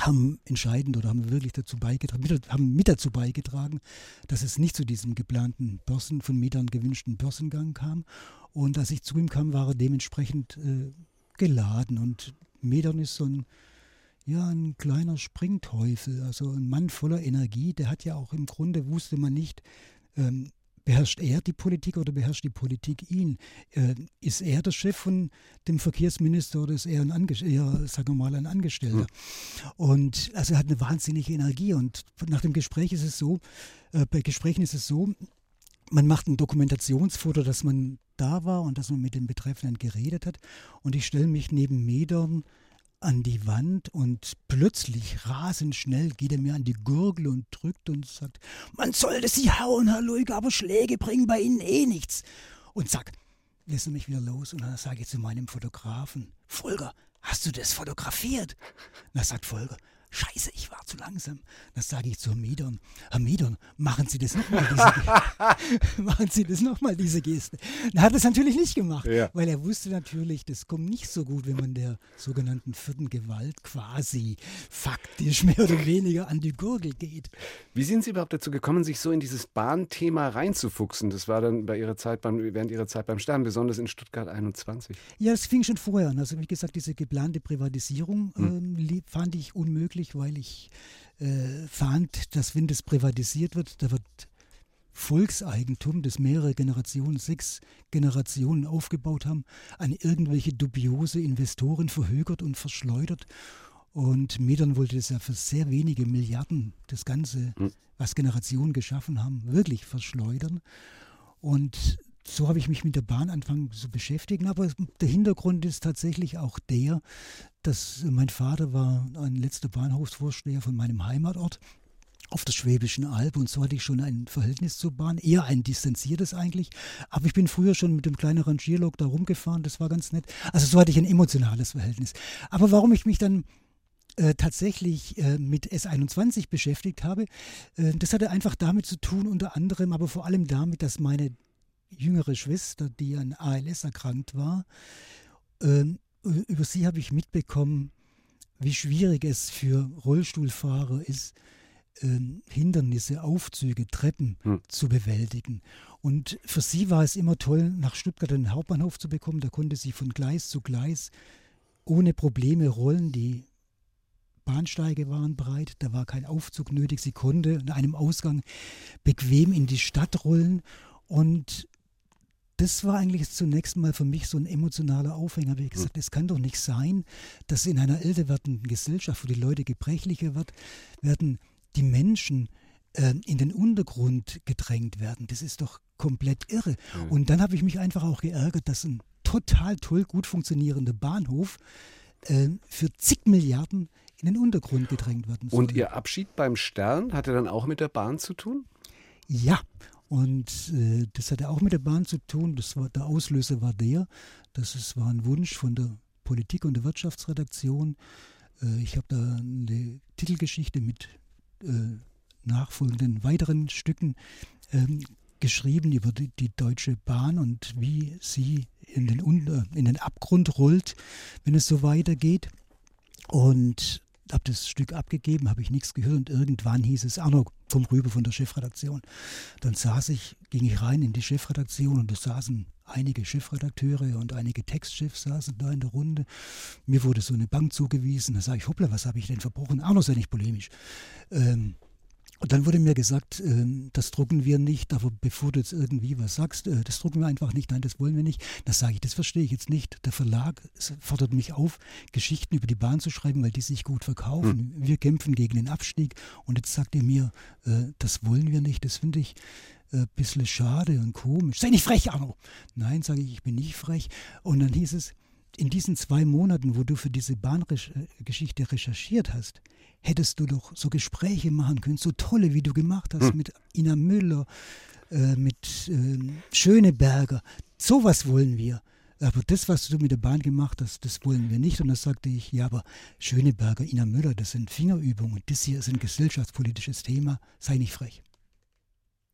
[SPEAKER 2] haben entscheidend oder haben wirklich dazu beigetragen, mit, haben mit dazu beigetragen, dass es nicht zu diesem geplanten Börsen, von Metern gewünschten Börsengang kam. Und als ich zu ihm kam, war er dementsprechend äh, geladen. Und Metern ist so ein, ja, ein kleiner Springteufel, also ein Mann voller Energie. Der hat ja auch im Grunde, wusste man nicht, ähm, beherrscht er die Politik oder beherrscht die Politik ihn? Äh, ist er der Chef von dem Verkehrsminister oder ist er ein, Ange eher, sagen wir mal, ein Angestellter? Mhm. Und also er hat eine wahnsinnige Energie und nach dem Gespräch ist es so, äh, bei Gesprächen ist es so, man macht ein Dokumentationsfoto, dass man da war und dass man mit dem Betreffenden geredet hat. Und ich stelle mich neben Medern an die Wand und plötzlich rasend schnell geht er mir an die Gurgel und drückt und sagt, man sollte sie hauen, Herr Luig, aber Schläge bringen bei Ihnen eh nichts. Und sag, lassen mich wieder los und dann sage ich zu meinem Fotografen, Volker, hast du das fotografiert? Dann sagt Volker, Scheiße, ich war zu langsam. Das sage ich zur Miedern. Herr Miedern, machen Sie das nochmal, diese, machen Sie das noch mal, diese Geste. Er hat es natürlich nicht gemacht, ja. weil er wusste natürlich, das kommt nicht so gut, wenn man der sogenannten vierten Gewalt quasi faktisch mehr oder weniger an die Gurgel geht.
[SPEAKER 1] Wie sind Sie überhaupt dazu gekommen, sich so in dieses Bahnthema reinzufuchsen? Das war dann bei Ihrer Zeit beim, während Ihrer Zeit beim Stern, besonders in Stuttgart 21.
[SPEAKER 2] Ja, es fing schon vorher an. Also wie gesagt, diese geplante Privatisierung hm. ähm, fand ich unmöglich natürlich, weil ich äh, fand, dass wenn das privatisiert wird, da wird Volkseigentum, das mehrere Generationen, sechs Generationen aufgebaut haben, an irgendwelche dubiose Investoren verhögert und verschleudert. Und Medern wollte das ja für sehr wenige Milliarden, das Ganze, hm. was Generationen geschaffen haben, wirklich verschleudern. Und so habe ich mich mit der Bahn angefangen zu beschäftigen. Aber der Hintergrund ist tatsächlich auch der, dass mein Vater war ein letzter Bahnhofsvorsteher von meinem Heimatort auf der Schwäbischen Alb und so hatte ich schon ein Verhältnis zur Bahn, eher ein distanziertes eigentlich. Aber ich bin früher schon mit dem kleinen Rangierlok da rumgefahren, das war ganz nett. Also so hatte ich ein emotionales Verhältnis. Aber warum ich mich dann äh, tatsächlich äh, mit S21 beschäftigt habe, äh, das hatte einfach damit zu tun, unter anderem, aber vor allem damit, dass meine jüngere Schwester, die an ALS erkrankt war, ähm, über sie habe ich mitbekommen, wie schwierig es für Rollstuhlfahrer ist, ähm, Hindernisse, Aufzüge, Treppen hm. zu bewältigen. Und für sie war es immer toll, nach Stuttgart einen Hauptbahnhof zu bekommen. Da konnte sie von Gleis zu Gleis ohne Probleme rollen. Die Bahnsteige waren breit, da war kein Aufzug nötig. Sie konnte an einem Ausgang bequem in die Stadt rollen. Und das war eigentlich zunächst mal für mich so ein emotionaler Aufhänger. Wie hm. gesagt, es kann doch nicht sein, dass in einer älter werdenden Gesellschaft, wo die Leute gebrechlicher wird, werden die Menschen äh, in den Untergrund gedrängt werden. Das ist doch komplett irre. Mhm. Und dann habe ich mich einfach auch geärgert, dass ein total toll gut funktionierender Bahnhof äh, für zig Milliarden in den Untergrund gedrängt werden
[SPEAKER 1] soll. Und Ihr Abschied beim Stern hatte dann auch mit der Bahn zu tun?
[SPEAKER 2] Ja, und äh, das hatte auch mit der Bahn zu tun. Das war, der Auslöser war der, dass es war ein Wunsch von der Politik- und der Wirtschaftsredaktion. Äh, ich habe da eine Titelgeschichte mit äh, nachfolgenden weiteren Stücken ähm, geschrieben über die, die, Deutsche Bahn und wie sie in den, in den Abgrund rollt, wenn es so weitergeht. Und habe das Stück abgegeben, habe ich nichts gehört und irgendwann hieß es, Arno, komm rüber von der Chefredaktion. Dann saß ich, ging ich rein in die Chefredaktion und da saßen einige Chefredakteure und einige Textchefs saßen da in der Runde. Mir wurde so eine Bank zugewiesen. Da sage ich, hoppla, was habe ich denn verbrochen? Arno sei nicht polemisch. Ähm, und dann wurde mir gesagt, äh, das drucken wir nicht, aber bevor du jetzt irgendwie was sagst, äh, das drucken wir einfach nicht, nein, das wollen wir nicht. Das sage ich, das verstehe ich jetzt nicht. Der Verlag fordert mich auf, Geschichten über die Bahn zu schreiben, weil die sich gut verkaufen. Hm. Wir kämpfen gegen den Abstieg und jetzt sagt ihr mir, äh, das wollen wir nicht. Das finde ich ein äh, bisschen schade und komisch. Sei nicht frech, Arno. Nein, sage ich, ich bin nicht frech. Und dann hieß es, in diesen zwei Monaten, wo du für diese Bahngeschichte recherchiert hast, hättest du doch so Gespräche machen können, so tolle, wie du gemacht hast, hm. mit Ina Müller, äh, mit äh, Schöneberger. Sowas wollen wir. Aber das, was du mit der Bahn gemacht hast, das wollen wir nicht. Und da sagte ich, ja, aber Schöneberger, Ina Müller, das sind Fingerübungen. Das hier ist ein gesellschaftspolitisches Thema. Sei nicht frech.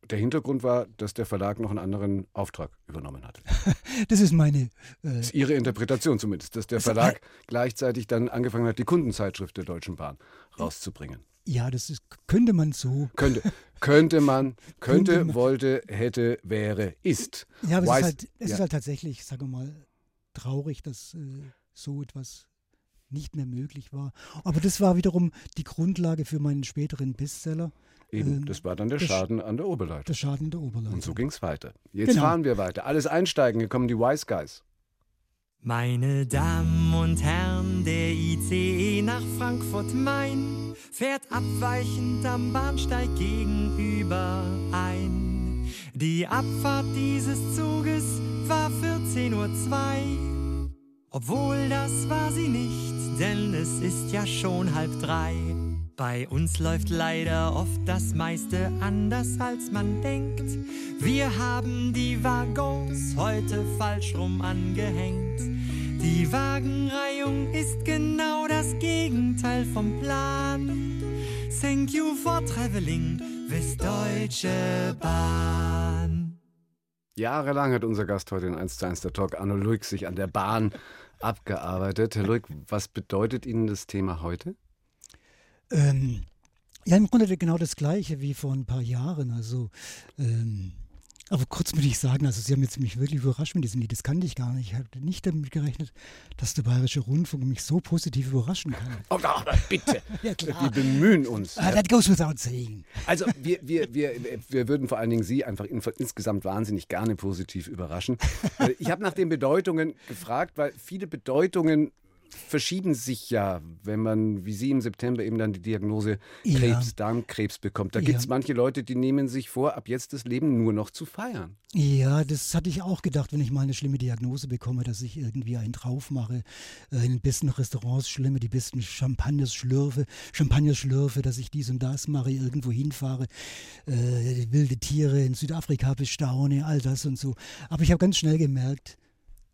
[SPEAKER 1] Der Hintergrund war, dass der Verlag noch einen anderen Auftrag übernommen hat.
[SPEAKER 2] das ist meine. Äh,
[SPEAKER 1] das ist Ihre Interpretation zumindest, dass der Verlag gleichzeitig dann angefangen hat, die Kundenzeitschrift der Deutschen Bahn rauszubringen.
[SPEAKER 2] Ja, das ist, könnte man so.
[SPEAKER 1] Könnte, könnte man, könnte, könnte man. wollte, hätte, wäre, ist.
[SPEAKER 2] Ja, aber es, ist halt, es ja. ist halt tatsächlich, sage mal, traurig, dass äh, so etwas nicht mehr möglich war. Aber das war wiederum die Grundlage für meinen späteren Bestseller.
[SPEAKER 1] Eben, ähm, das war dann der Schaden an der Oberleitung.
[SPEAKER 2] Der Schaden an der Oberleitung.
[SPEAKER 1] Und so ging es weiter. Jetzt genau. fahren wir weiter. Alles einsteigen, hier kommen die Wise Guys.
[SPEAKER 5] Meine Damen und Herren, der ICE nach Frankfurt Main fährt abweichend am Bahnsteig gegenüber ein. Die Abfahrt dieses Zuges war 14.02 Uhr. Obwohl das war sie nicht, denn es ist ja schon halb drei. Bei uns läuft leider oft das meiste anders als man denkt. Wir haben die Waggons heute falsch rum angehängt. Die Wagenreihung ist genau das Gegenteil vom Plan. Thank you for traveling with Deutsche Bahn.
[SPEAKER 1] Jahrelang hat unser Gast heute in 1 zu 1 der Talk, Arno Luig, sich an der Bahn abgearbeitet. Herr Luig, was bedeutet Ihnen das Thema heute?
[SPEAKER 2] Ähm, ja, im Grunde genau das Gleiche wie vor ein paar Jahren. Also, ähm, aber kurz muss ich sagen, also Sie haben jetzt mich wirklich überrascht mit diesem Lied. Das kannte ich gar nicht. Ich hatte nicht damit gerechnet, dass der Bayerische Rundfunk mich so positiv überraschen kann.
[SPEAKER 1] Oh, aber bitte. ja, klar. Wir bemühen uns.
[SPEAKER 2] Uh, that goes without saying.
[SPEAKER 1] Also wir, wir, wir, wir würden vor allen Dingen Sie einfach insgesamt wahnsinnig gerne positiv überraschen. Äh, ich habe nach den Bedeutungen gefragt, weil viele Bedeutungen verschieben sich ja, wenn man, wie Sie im September eben dann die Diagnose Krebs, ja. Darmkrebs bekommt. Da ja. gibt es manche Leute, die nehmen sich vor, ab jetzt das Leben nur noch zu feiern.
[SPEAKER 2] Ja, das hatte ich auch gedacht, wenn ich mal eine schlimme Diagnose bekomme, dass ich irgendwie einen drauf mache, äh, in den besten Restaurants schlimme, die besten Champagners schlürfe, Champagner schlürfe, dass ich dies und das mache, irgendwo hinfahre, äh, wilde Tiere in Südafrika bestaune, all das und so. Aber ich habe ganz schnell gemerkt,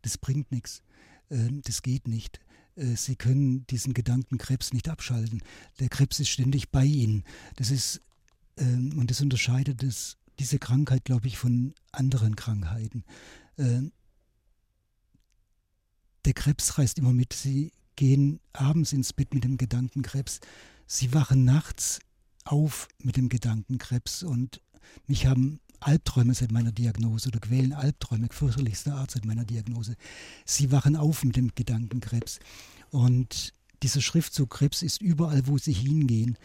[SPEAKER 2] das bringt nichts. Äh, das geht nicht. Äh, sie können diesen Gedanken Krebs nicht abschalten. Der Krebs ist ständig bei Ihnen. Das ist, ähm, und das unterscheidet das, diese Krankheit, glaube ich, von anderen Krankheiten. Ähm, der Krebs reist immer mit. Sie gehen abends ins Bett mit dem Gedanken Krebs. Sie wachen nachts auf mit dem Gedanken Krebs und mich haben Albträume seit meiner Diagnose oder quälen Albträume fürchterlichster Art seit meiner Diagnose. Sie wachen auf mit dem Gedanken Krebs. Und dieser Schriftzug Krebs ist überall, wo sie hingehen.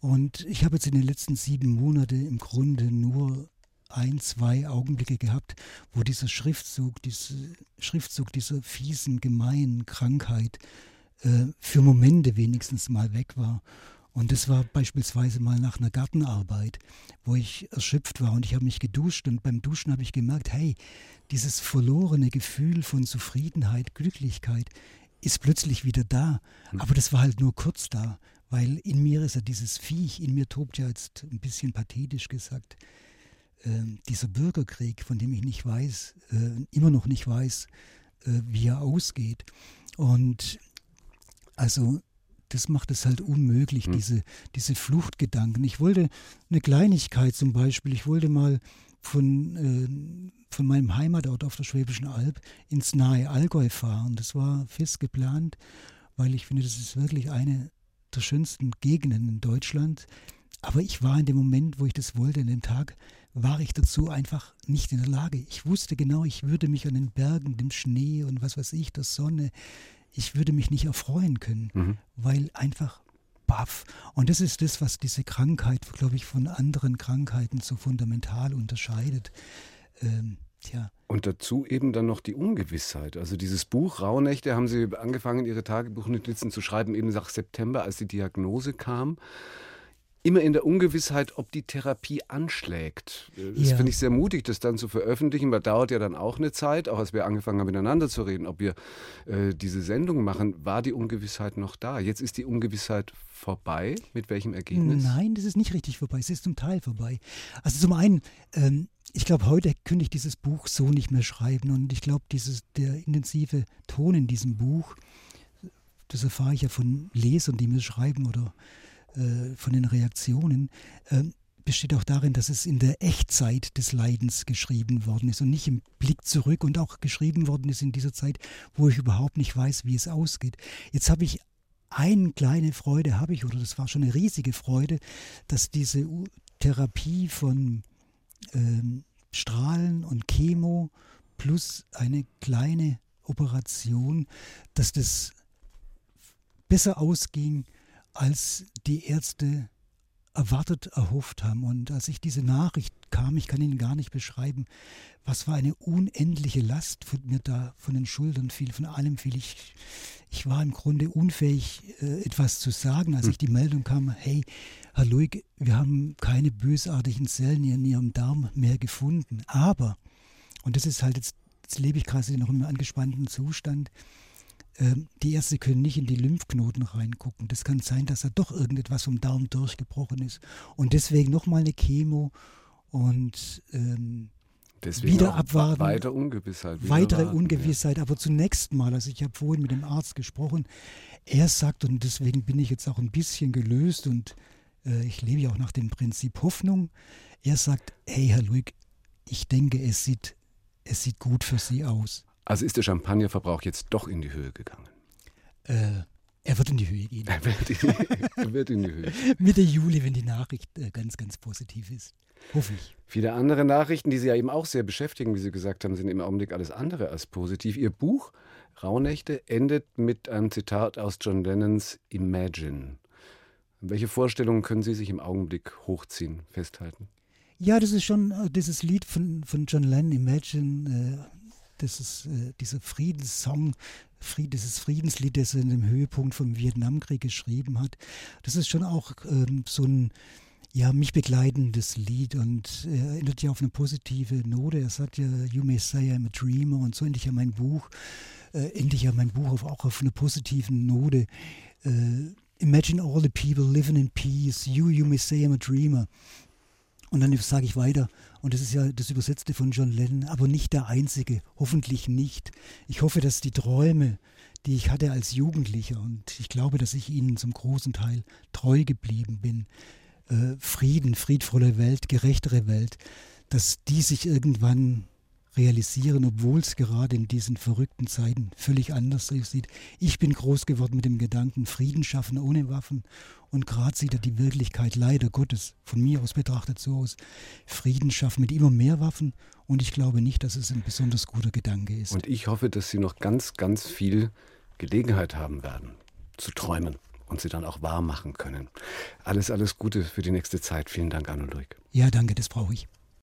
[SPEAKER 2] Und ich habe jetzt in den letzten sieben Monaten im Grunde nur ein, zwei Augenblicke gehabt, wo dieser Schriftzug, dieser Schriftzug dieser fiesen, gemeinen Krankheit äh, für Momente wenigstens mal weg war. Und das war beispielsweise mal nach einer Gartenarbeit, wo ich erschöpft war und ich habe mich geduscht und beim Duschen habe ich gemerkt, hey, dieses verlorene Gefühl von Zufriedenheit, Glücklichkeit ist plötzlich wieder da. Hm. Aber das war halt nur kurz da, weil in mir ist ja dieses Viech, in mir tobt ja jetzt ein bisschen pathetisch gesagt, äh, dieser Bürgerkrieg, von dem ich nicht weiß, äh, immer noch nicht weiß, äh, wie er ausgeht. Und also das macht es halt unmöglich, mhm. diese, diese Fluchtgedanken. Ich wollte eine Kleinigkeit zum Beispiel, ich wollte mal von, äh, von meinem Heimatort auf der Schwäbischen Alb ins nahe Allgäu fahren. Das war fest geplant, weil ich finde, das ist wirklich eine der schönsten Gegenden in Deutschland. Aber ich war in dem Moment, wo ich das wollte, in dem Tag, war ich dazu einfach nicht in der Lage. Ich wusste genau, ich würde mich an den Bergen, dem Schnee und was weiß ich, der Sonne, ich würde mich nicht erfreuen können, mhm. weil einfach baff. Und das ist das, was diese Krankheit, glaube ich, von anderen Krankheiten so fundamental unterscheidet. Ähm, tja.
[SPEAKER 1] Und dazu eben dann noch die Ungewissheit. Also dieses Buch Rauhnächte haben Sie angefangen, Ihre Tagebuchnotizen zu schreiben, eben nach September, als die Diagnose kam immer in der Ungewissheit, ob die Therapie anschlägt. Das ja. finde ich sehr mutig, das dann zu veröffentlichen, weil dauert ja dann auch eine Zeit, auch als wir angefangen haben, miteinander zu reden, ob wir äh, diese Sendung machen, war die Ungewissheit noch da. Jetzt ist die Ungewissheit vorbei. Mit welchem Ergebnis?
[SPEAKER 2] Nein, das ist nicht richtig vorbei. Es ist zum Teil vorbei. Also zum einen, ähm, ich glaube, heute könnte ich dieses Buch so nicht mehr schreiben. Und ich glaube, der intensive Ton in diesem Buch, das erfahre ich ja von Lesern, die mir schreiben oder äh, von den Reaktionen, äh, besteht auch darin, dass es in der Echtzeit des Leidens geschrieben worden ist und nicht im Blick zurück und auch geschrieben worden ist in dieser Zeit, wo ich überhaupt nicht weiß, wie es ausgeht. Jetzt habe ich eine kleine Freude, habe ich, oder das war schon eine riesige Freude, dass diese Therapie von ähm, Strahlen und Chemo plus eine kleine Operation, dass das besser ausging, als die Ärzte erwartet, erhofft haben. Und als ich diese Nachricht kam, ich kann Ihnen gar nicht beschreiben, was war eine unendliche Last von mir da von den Schultern fiel, von allem fiel. Ich, ich war im Grunde unfähig, äh, etwas zu sagen, als hm. ich die Meldung kam, hey, Herr Luig, wir haben keine bösartigen Zellen in Ihrem Darm mehr gefunden. Aber, und das ist halt jetzt, jetzt lebe ich gerade noch im angespannten Zustand, die Ärzte können nicht in die Lymphknoten reingucken. Das kann sein, dass da doch irgendetwas vom Darm durchgebrochen ist. Und deswegen nochmal eine Chemo und ähm,
[SPEAKER 1] Deswegen
[SPEAKER 2] wieder abwarten.
[SPEAKER 1] Weitere Ungewissheit.
[SPEAKER 2] Weitere warten, Ungewissheit. Ja. Aber zunächst mal, also ich habe vorhin mit dem Arzt gesprochen, er sagt, und deswegen bin ich jetzt auch ein bisschen gelöst und äh, ich lebe ja auch nach dem Prinzip Hoffnung. Er sagt, hey Herr Luig, ich denke, es sieht, es sieht gut für Sie aus.
[SPEAKER 1] Also ist der Champagnerverbrauch jetzt doch in die Höhe gegangen?
[SPEAKER 2] Äh, er wird in die Höhe gehen.
[SPEAKER 1] Er wird, in, er wird in die Höhe.
[SPEAKER 2] Mitte Juli, wenn die Nachricht äh, ganz, ganz positiv ist. Hoffe ich.
[SPEAKER 1] Viele andere Nachrichten, die Sie ja eben auch sehr beschäftigen, wie Sie gesagt haben, sind im Augenblick alles andere als positiv. Ihr Buch Rauhnächte endet mit einem Zitat aus John Lennons Imagine. Welche Vorstellungen können Sie sich im Augenblick hochziehen, festhalten?
[SPEAKER 2] Ja, das ist schon äh, dieses Lied von, von John Lennon, Imagine. Das ist äh, dieser Friedenssong, Fried, dieses Friedenslied, das er in dem Höhepunkt vom Vietnamkrieg geschrieben hat. Das ist schon auch ähm, so ein ja, mich begleitendes Lied und er erinnert ja auf eine positive Note. Er sagt ja, You may say I'm a dreamer und so endlich ja mein Buch, äh, endlich ja mein Buch auch auf eine positive Note. Äh, Imagine all the people living in peace. You, you may say I'm a dreamer. Und dann sage ich weiter, und das ist ja das Übersetzte von John Lennon, aber nicht der einzige, hoffentlich nicht. Ich hoffe, dass die Träume, die ich hatte als Jugendlicher, und ich glaube, dass ich ihnen zum großen Teil treu geblieben bin, äh, Frieden, friedvolle Welt, gerechtere Welt, dass die sich irgendwann realisieren, obwohl es gerade in diesen verrückten Zeiten völlig anders aussieht. Ich bin groß geworden mit dem Gedanken, Frieden schaffen ohne Waffen. Und gerade sieht er die Wirklichkeit leider Gottes von mir aus betrachtet so aus. Frieden schaffen mit immer mehr Waffen. Und ich glaube nicht, dass es ein besonders guter Gedanke ist.
[SPEAKER 1] Und ich hoffe, dass Sie noch ganz, ganz viel Gelegenheit haben werden, zu träumen und sie dann auch wahr machen können. Alles, alles Gute für die nächste Zeit. Vielen Dank, Anno Luig.
[SPEAKER 2] Ja, danke, das brauche ich.